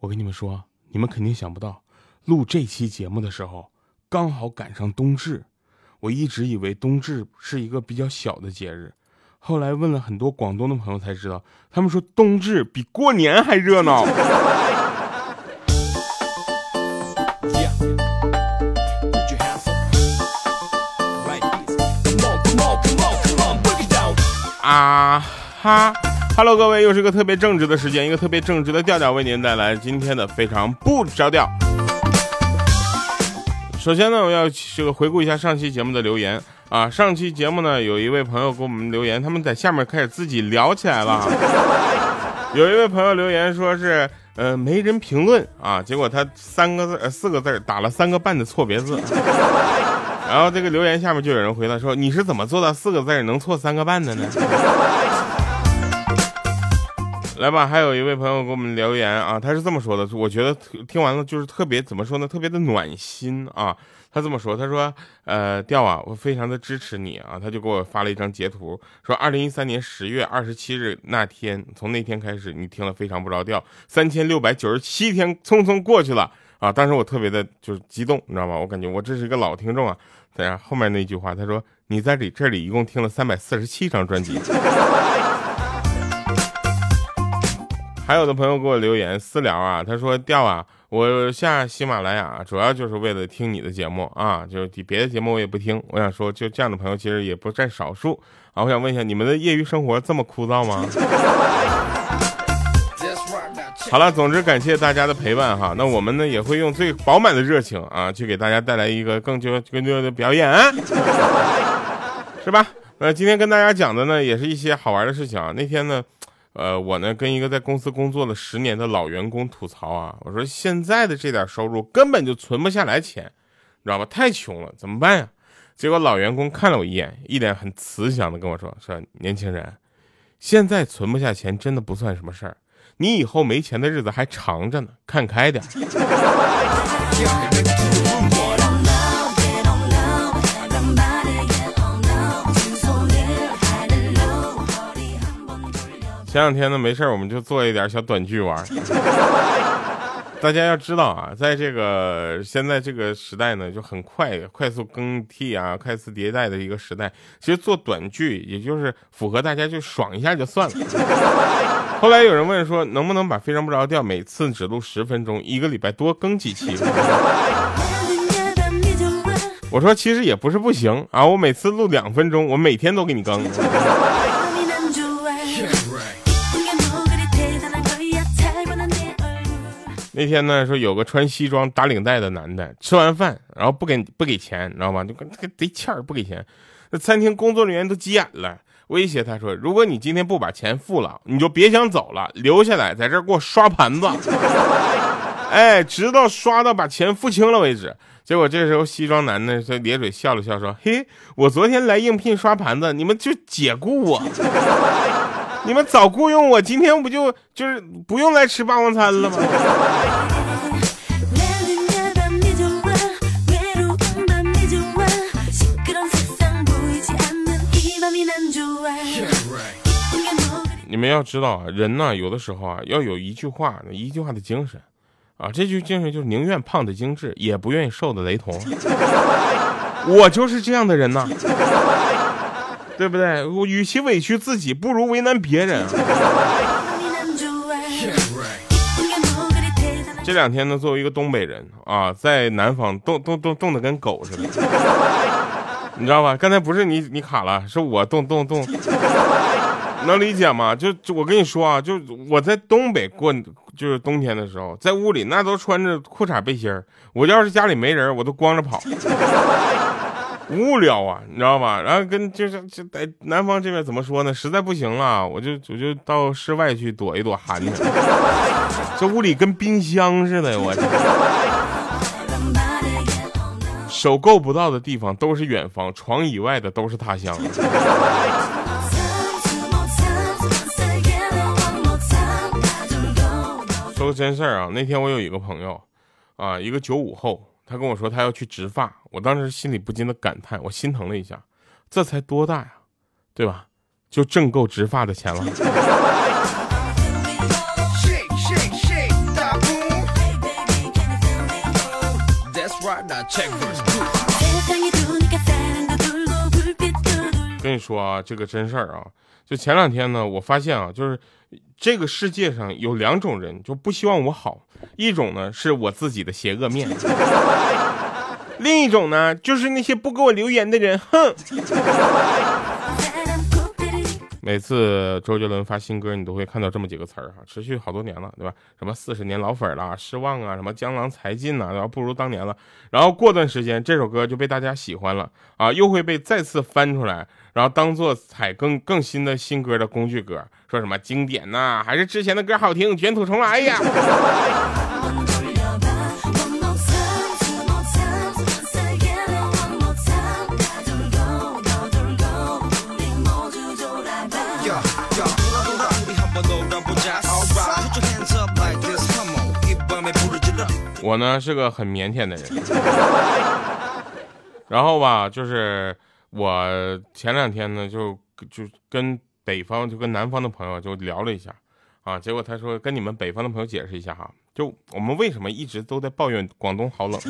我跟你们说，你们肯定想不到，录这期节目的时候刚好赶上冬至。我一直以为冬至是一个比较小的节日，后来问了很多广东的朋友才知道，他们说冬至比过年还热闹。啊哈，Hello，各位，又是一个特别正直的时间，一个特别正直的调调，为您带来今天的非常不着调。首先呢，我要这个回顾一下上期节目的留言啊。上期节目呢，有一位朋友给我们留言，他们在下面开始自己聊起来了。有一位朋友留言说是呃没人评论啊，结果他三个字呃四个字打了三个半的错别字。然后这个留言下面就有人回答说：“你是怎么做到四个字能错三个半的呢？”来吧，还有一位朋友给我们留言啊，他是这么说的，我觉得听完了就是特别怎么说呢，特别的暖心啊。他这么说，他说：“呃，调啊，我非常的支持你啊。”他就给我发了一张截图，说：“二零一三年十月二十七日那天，从那天开始，你听了非常不着调，三千六百九十七天匆匆过去了啊！当时我特别的就是激动，你知道吗？我感觉我这是一个老听众啊。”等下后面那句话，他说：“你在里这里一共听了三百四十七张专辑。” 还有的朋友给我留言私聊啊，他说：“调啊，我下喜马拉雅主要就是为了听你的节目啊，就是别的节目我也不听。我想说，就这样的朋友其实也不占少数啊。我想问一下，你们的业余生活这么枯燥吗？”好了，总之感谢大家的陪伴哈。那我们呢也会用最饱满的热情啊，去给大家带来一个更就更多的表演，是吧？那今天跟大家讲的呢，也是一些好玩的事情啊。那天呢，呃，我呢跟一个在公司工作了十年的老员工吐槽啊，我说现在的这点收入根本就存不下来钱，你知道吧？太穷了，怎么办呀？结果老员工看了我一眼，一脸很慈祥的跟我说：“说年轻人，现在存不下钱真的不算什么事儿。”你以后没钱的日子还长着呢，看开点。前两天呢，没事我们就做一点小短剧玩。大家要知道啊，在这个现在这个时代呢，就很快快速更替啊，快速迭代的一个时代。其实做短剧，也就是符合大家就爽一下就算了。后来有人问说，能不能把非常不着调每次只录十分钟，一个礼拜多更几期？我说其实也不是不行啊，我每次录两分钟，我每天都给你更。那天呢，说有个穿西装打领带的男的，吃完饭然后不给不给钱，你知道吗？就跟个贼欠儿不给钱。那餐厅工作人员都急眼了，威胁他说：“如果你今天不把钱付了，你就别想走了，留下来在这儿给我刷盘子。”哎，直到刷到把钱付清了为止。结果这时候西装男呢，就咧嘴笑了笑说：“嘿，我昨天来应聘刷盘子，你们就解雇我。”你们早雇佣我，今天不就就是不用来吃霸王餐了吗？你们要知道啊，人呢有的时候啊要有一句话，一句话的精神啊，这句精神就是宁愿胖的精致，也不愿意瘦的雷同。我就是这样的人呐。对不对？我与其委屈自己，不如为难别人。这两天呢，作为一个东北人啊，在南方冻冻冻冻得跟狗似的，你知道吧？刚才不是你你卡了，是我冻冻冻，能理解吗？就就我跟你说啊，就我在东北过就是冬天的时候，在屋里那都穿着裤衩背心儿，我要是家里没人，我都光着跑。无聊啊，你知道吧？然后跟就是就在南方这边怎么说呢？实在不行了，我就我就到室外去躲一躲寒去。这屋里跟冰箱似的，我手够不到的地方都是远方，床以外的都是他乡。说个真事儿啊，那天我有一个朋友，啊，一个九五后。他跟我说他要去植发，我当时心里不禁的感叹，我心疼了一下，这才多大呀，对吧？就挣够植发的钱了。check this 跟你说啊，这个真事儿啊，就前两天呢，我发现啊，就是这个世界上有两种人就不希望我好，一种呢是我自己的邪恶面，另一种呢就是那些不给我留言的人，哼。每次周杰伦发新歌，你都会看到这么几个词儿哈，持续好多年了，对吧？什么四十年老粉儿啦，失望啊，什么江郎才尽呐，然后不如当年了。然后过段时间，这首歌就被大家喜欢了啊，又会被再次翻出来，然后当做采更更新的新歌的工具歌，说什么经典呐，还是之前的歌好听，卷土重来呀。我呢是个很腼腆的人，然后吧，就是我前两天呢就就跟北方就跟南方的朋友就聊了一下，啊，结果他说跟你们北方的朋友解释一下哈，就我们为什么一直都在抱怨广东好冷？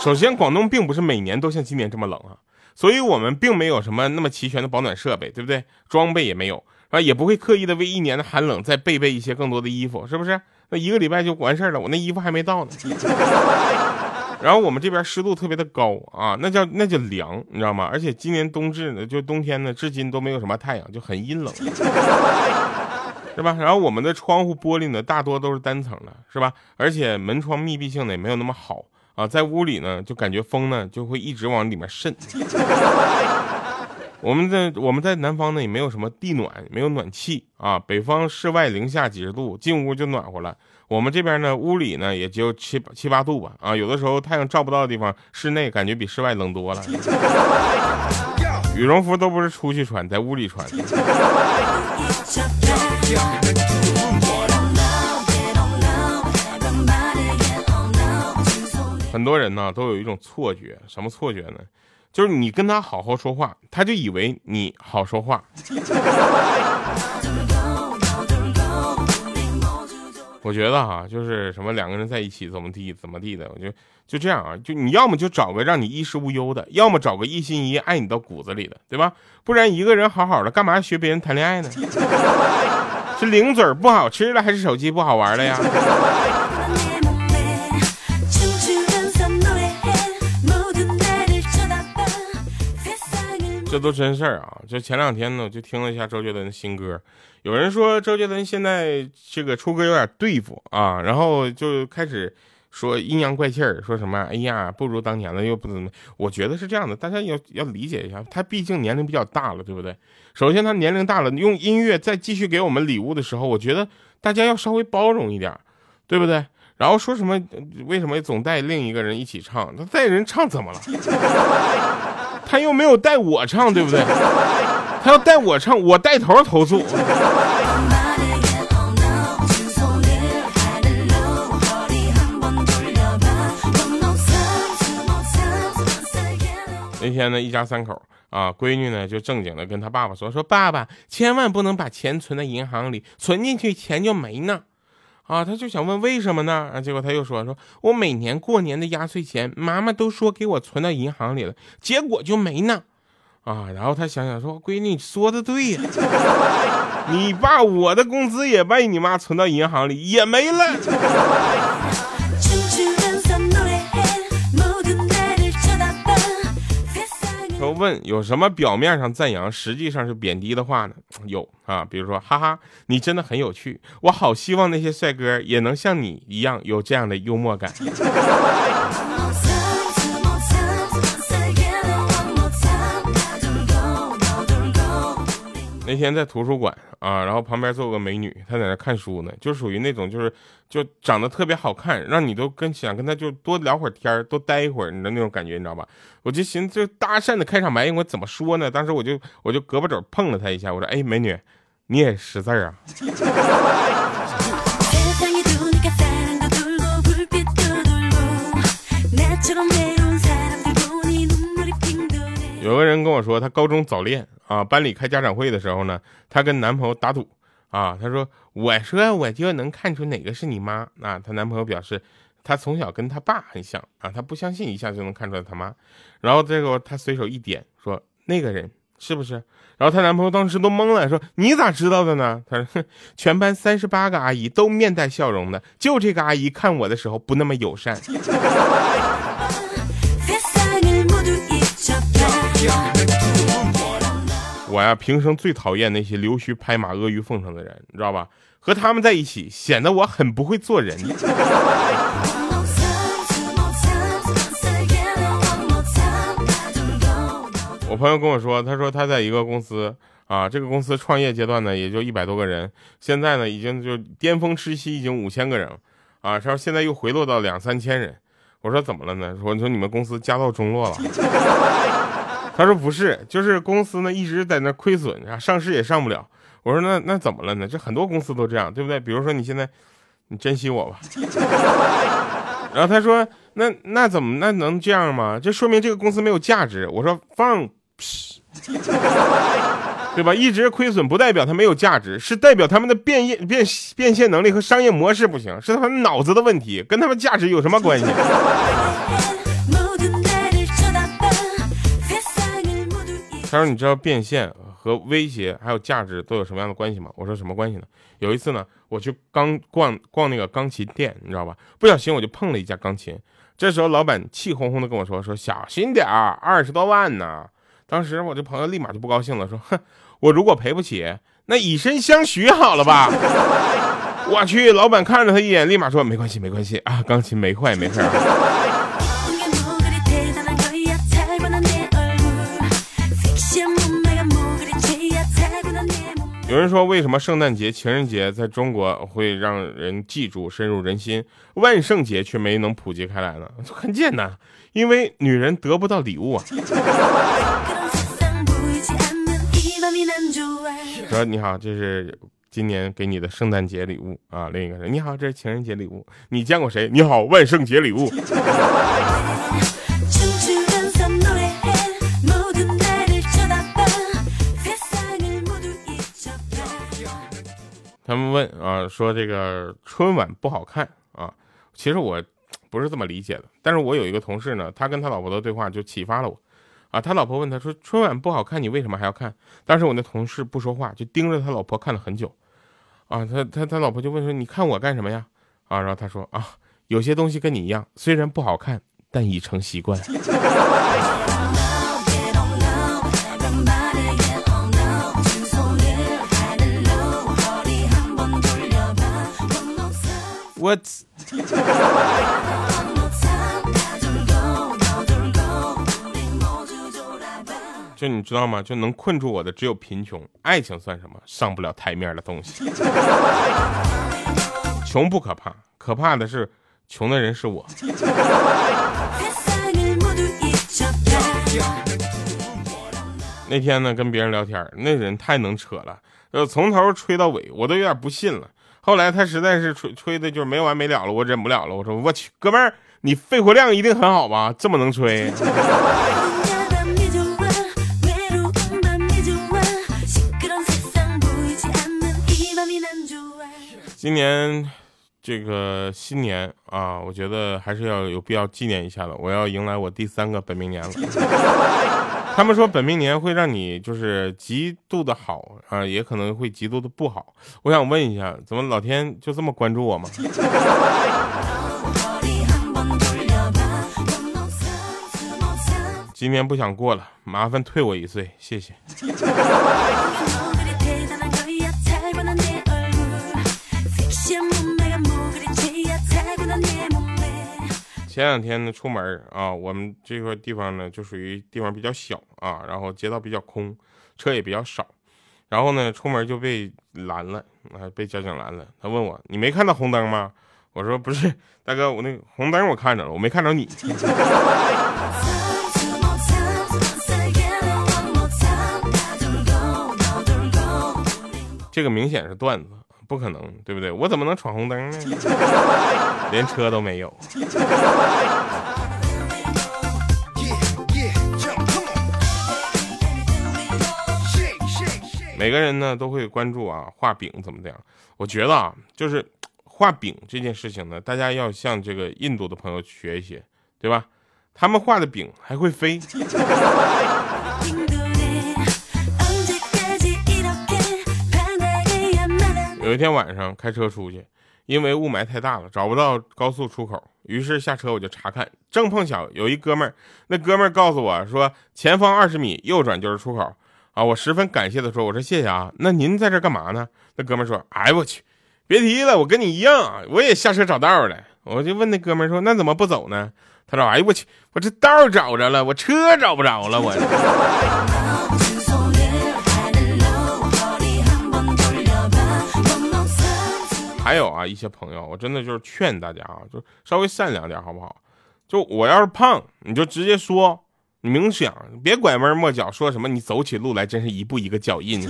首先，广东并不是每年都像今年这么冷啊，所以我们并没有什么那么齐全的保暖设备，对不对？装备也没有啊，也不会刻意的为一年的寒冷再备备一些更多的衣服，是不是？那一个礼拜就完事儿了，我那衣服还没到呢。然后我们这边湿度特别的高啊，那叫那叫凉，你知道吗？而且今年冬至呢，就冬天呢，至今都没有什么太阳，就很阴冷，是吧？然后我们的窗户玻璃呢，大多都是单层的，是吧？而且门窗密闭性呢也没有那么好啊，在屋里呢，就感觉风呢就会一直往里面渗。我们在我们在南方呢，也没有什么地暖，没有暖气啊。北方室外零下几十度，进屋就暖和了。我们这边呢，屋里呢也就七七八度吧。啊，有的时候太阳照不到的地方，室内感觉比室外冷多了。羽绒服都不是出去穿，在屋里穿。很多人呢都有一种错觉，什么错觉呢？就是你跟他好好说话，他就以为你好说话。我觉得哈，就是什么两个人在一起怎么地怎么地的，我就就这样啊，就你要么就找个让你衣食无忧的，要么找个一心一意爱你到骨子里的，对吧？不然一个人好好的，干嘛学别人谈恋爱呢？是零嘴不好吃了，还是手机不好玩了呀？这都真事儿啊！就前两天呢，我就听了一下周杰伦的新歌。有人说周杰伦现在这个出歌有点对付啊，然后就开始说阴阳怪气儿，说什么哎呀不如当年了，又不怎么。我觉得是这样的，大家要要理解一下，他毕竟年龄比较大了，对不对？首先他年龄大了，用音乐再继续给我们礼物的时候，我觉得大家要稍微包容一点，对不对？然后说什么为什么总带另一个人一起唱？他带人唱怎么了？他又没有带我唱，对不对？他要带我唱，我带头投诉。那天呢，一家三口啊，闺女呢就正经的跟他爸爸说：“说爸爸，千万不能把钱存在银行里，存进去钱就没呢。”啊，他就想问为什么呢？啊，结果他又说说，我每年过年的压岁钱，妈妈都说给我存到银行里了，结果就没呢。啊，然后他想想说，闺女说的对呀，你爸我的工资也被你妈存到银行里，也没了。问有什么表面上赞扬，实际上是贬低的话呢？有啊，比如说，哈哈，你真的很有趣，我好希望那些帅哥也能像你一样有这样的幽默感。那天在图书馆啊，然后旁边坐个美女，她在那看书呢，就属于那种就是就长得特别好看，让你都跟想跟她就多聊会儿天多待一会儿你的那种感觉，你知道吧？我就寻思，就搭讪的开场白我怎么说呢？当时我就我就胳膊肘碰了她一下，我说：“哎，美女，你也识字啊？” 说，她高中早恋啊，班里开家长会的时候呢，她跟男朋友打赌啊，她说我说我就能看出哪个是你妈啊，她男朋友表示他从小跟他爸很像啊，他不相信一下就能看出来他妈。然后这个他随手一点说那个人是不是？然后她男朋友当时都懵了，说你咋知道的呢？他说全班三十八个阿姨都面带笑容的，就这个阿姨看我的时候不那么友善。我呀，平生最讨厌那些溜须拍马、阿谀奉承的人，你知道吧？和他们在一起，显得我很不会做人。我朋友跟我说，他说他在一个公司啊，这个公司创业阶段呢，也就一百多个人，现在呢，已经就巅峰时期已经五千个人，啊，他说现在又回落到两三千人。我说怎么了呢？说你说你们公司家道中落了。他说不是，就是公司呢一直在那亏损啊，上市也上不了。我说那那怎么了呢？这很多公司都这样，对不对？比如说你现在，你珍惜我吧。然后他说那那怎么那能这样吗？这说明这个公司没有价值。我说放屁，对吧？一直亏损不代表它没有价值，是代表他们的变业变变现能力和商业模式不行，是他们脑子的问题，跟他们价值有什么关系？他说：“你知道变现和威胁还有价值都有什么样的关系吗？”我说：“什么关系呢？”有一次呢，我去刚逛逛那个钢琴店，你知道吧？不小心我就碰了一架钢琴。这时候老板气哄哄的跟我说：“说小心点儿，二十多万呢。”当时我这朋友立马就不高兴了，说：“哼，我如果赔不起，那以身相许好了吧？” 我去，老板看了他一眼，立马说：“没关系，没关系啊，钢琴没坏，没事。”有人说，为什么圣诞节、情人节在中国会让人记住、深入人心，万圣节却没能普及开来呢？很简单，因为女人得不到礼物啊。说你好，这是今年给你的圣诞节礼物啊。另一个人，你好，这是情人节礼物。你见过谁？你好，万圣节礼物。他们问啊，说这个春晚不好看啊，其实我不是这么理解的。但是我有一个同事呢，他跟他老婆的对话就启发了我啊。他老婆问他说：“春晚不好看，你为什么还要看？”当时我那同事不说话，就盯着他老婆看了很久啊。他他他老婆就问说：“你看我干什么呀？”啊，然后他说：“啊，有些东西跟你一样，虽然不好看，但已成习惯。” 我，就你知道吗？就能困住我的只有贫穷，爱情算什么？上不了台面的东西。穷不可怕，可怕的是穷的人是我。那天呢，跟别人聊天，那人太能扯了，呃，从头吹到尾，我都有点不信了。后来他实在是吹吹的，就是没完没了了，我忍不了了。我说我去，哥们儿，你肺活量一定很好吧？这么能吹。今年这个新年啊，我觉得还是要有必要纪念一下的。我要迎来我第三个本命年了。他们说本命年会让你就是极度的好啊，也可能会极度的不好。我想问一下，怎么老天就这么关注我吗？今天不想过了，麻烦退我一岁，谢谢。前两天呢，出门啊，我们这块地方呢，就属于地方比较小啊，然后街道比较空，车也比较少，然后呢，出门就被拦了啊，被交警拦了。他问我，你没看到红灯吗？我说不是，大哥，我那个红灯我看着了，我没看着你。这个明显是段子。不可能，对不对？我怎么能闯红灯呢？连车都没有。每个人呢都会关注啊，画饼怎么样？我觉得啊，就是。画饼这件事情呢，大家要向这个印度的朋友学一学，对吧？他们画的饼还会飞。有一天晚上开车出去，因为雾霾太大了，找不到高速出口，于是下车我就查看，正碰巧有一哥们儿，那哥们儿告诉我说，前方二十米右转就是出口啊！我十分感谢的说，我说谢谢啊，那您在这干嘛呢？那哥们儿说，哎我去，别提了，我跟你一样，我也下车找道了。我就问那哥们儿说，那怎么不走呢？他说，哎呦我去，我这道找着了，我车找不着了，我。还有啊，一些朋友，我真的就是劝大家啊，就稍微善良点，好不好？就我要是胖，你就直接说，你明想，别拐弯抹角，说什么你走起路来真是一步一个脚印。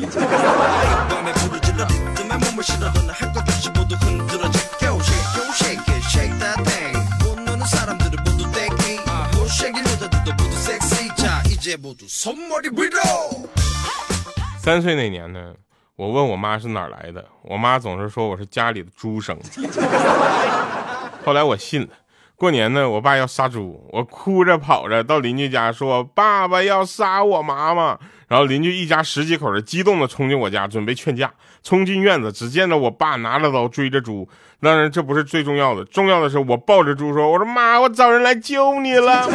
三岁那年呢？我问我妈是哪儿来的，我妈总是说我是家里的猪生。后来我信了。过年呢，我爸要杀猪，我哭着跑着到邻居家说：“爸爸要杀我妈妈。”然后邻居一家十几口人激动的冲进我家，准备劝架。冲进院子，只见着我爸拿着刀追着猪。当然，这不是最重要的，重要的是我抱着猪说：“我说妈，我找人来救你了。”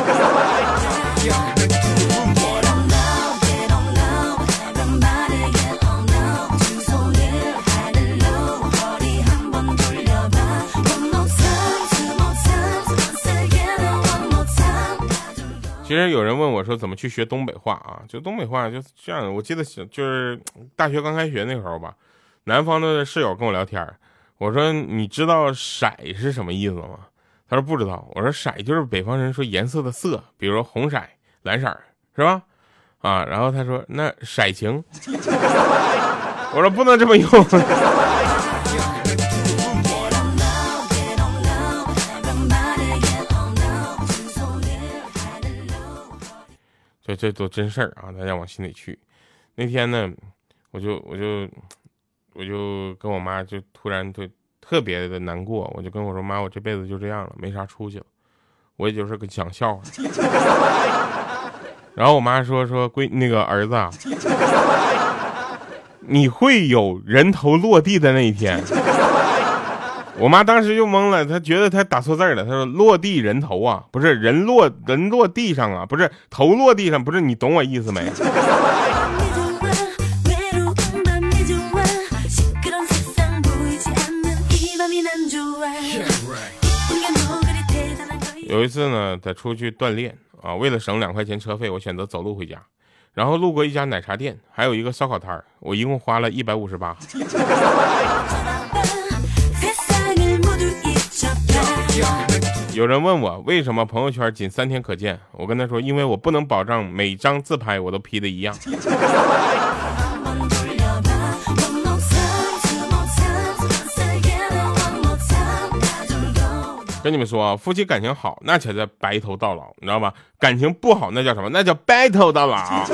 其实有人问我说怎么去学东北话啊？就东北话就是这样的。我记得就是大学刚开学那时候吧，南方的室友跟我聊天，我说你知道色是什么意思吗？他说不知道。我说色就是北方人说颜色的色，比如说红色、蓝色，是吧？啊，然后他说那色情，我说不能这么用。这这都真事儿啊，大家往心里去。那天呢，我就我就我就跟我妈就突然就特别的难过，我就跟我说妈，我这辈子就这样了，没啥出息了，我也就是个讲笑话。然后我妈说说闺那个儿子，你会有人头落地的那一天。我妈当时就懵了，她觉得她打错字了。她说：“落地人头啊，不是人落人落地上啊，不是头落地上，不是你懂我意思没？”有一次呢，在出去锻炼啊，为了省两块钱车费，我选择走路回家，然后路过一家奶茶店，还有一个烧烤摊我一共花了一百五十八。有人问我为什么朋友圈仅三天可见，我跟他说，因为我不能保证每张自拍我都 P 的一样。跟你们说啊，夫妻感情好，那才叫白头到老，你知道吧？感情不好，那叫什么？那叫白头到老。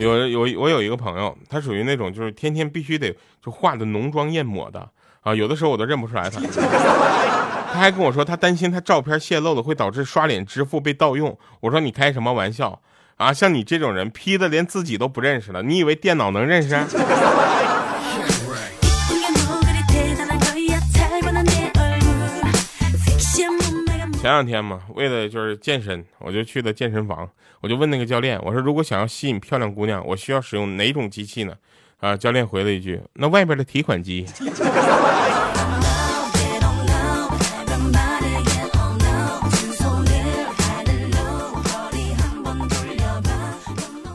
有有我有一个朋友，他属于那种就是天天必须得就化的浓妆艳抹的啊，有的时候我都认不出来他。他还跟我说，他担心他照片泄露了会导致刷脸支付被盗用。我说你开什么玩笑啊？像你这种人 P 的连自己都不认识了，你以为电脑能认识？前两天嘛，为了就是健身，我就去了健身房。我就问那个教练，我说如果想要吸引漂亮姑娘，我需要使用哪种机器呢？啊，教练回了一句，那外边的提款机。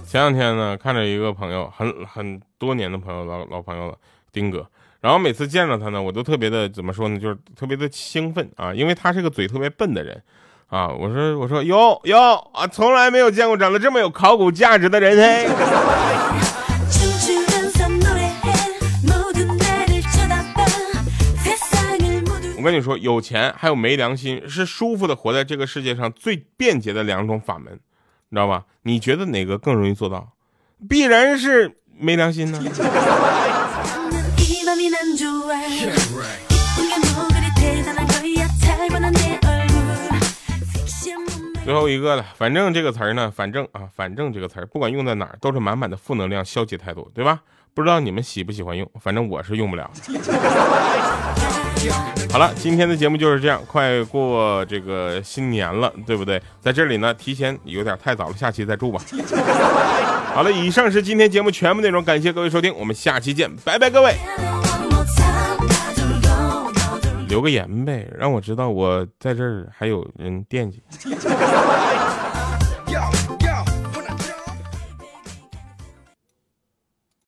前两天呢，看着一个朋友，很很多年的朋友，老老朋友了，丁哥。然后每次见到他呢，我都特别的怎么说呢，就是特别的兴奋啊，因为他是个嘴特别笨的人，啊，我说我说哟哟啊，从来没有见过长得这么有考古价值的人嘿。我跟你说，有钱还有没良心，是舒服的活在这个世界上最便捷的两种法门，你知道吧？你觉得哪个更容易做到？必然是没良心呢。最后一个了，反正这个词儿呢，反正啊，反正这个词儿不管用在哪儿，都是满满的负能量、消极态度，对吧？不知道你们喜不喜欢用，反正我是用不了。好了，今天的节目就是这样，快过这个新年了，对不对？在这里呢，提前有点太早了，下期再祝吧。好了，以上是今天节目全部内容，感谢各位收听，我们下期见，拜拜，各位。留个言呗，让我知道我在这儿还有人惦记。